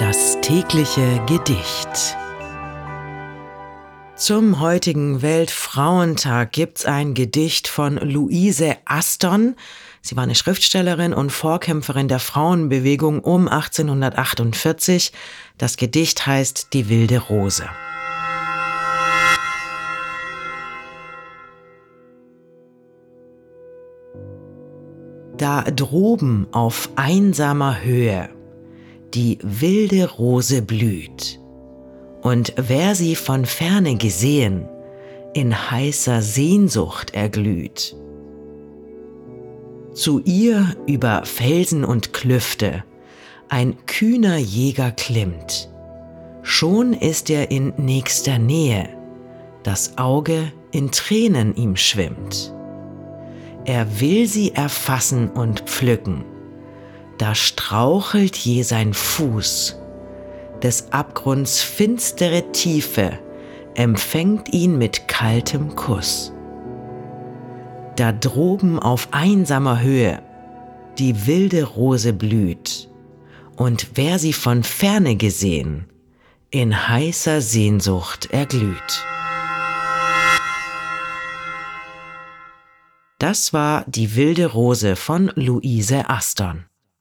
Das tägliche Gedicht. Zum heutigen Weltfrauentag gibt's ein Gedicht von Louise Aston. Sie war eine Schriftstellerin und Vorkämpferin der Frauenbewegung um 1848. Das Gedicht heißt Die wilde Rose. Da droben auf einsamer Höhe die wilde Rose blüht, und wer sie von ferne gesehen, in heißer Sehnsucht erglüht. Zu ihr über Felsen und Klüfte ein kühner Jäger klimmt. Schon ist er in nächster Nähe, das Auge in Tränen ihm schwimmt. Er will sie erfassen und pflücken. Da strauchelt je sein Fuß. Des Abgrunds finstere Tiefe empfängt ihn mit kaltem Kuss. Da droben auf einsamer Höhe die wilde Rose blüht, und wer sie von ferne gesehen, in heißer Sehnsucht erglüht. Das war Die wilde Rose von Luise Aston.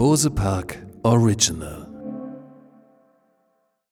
Bose Park Original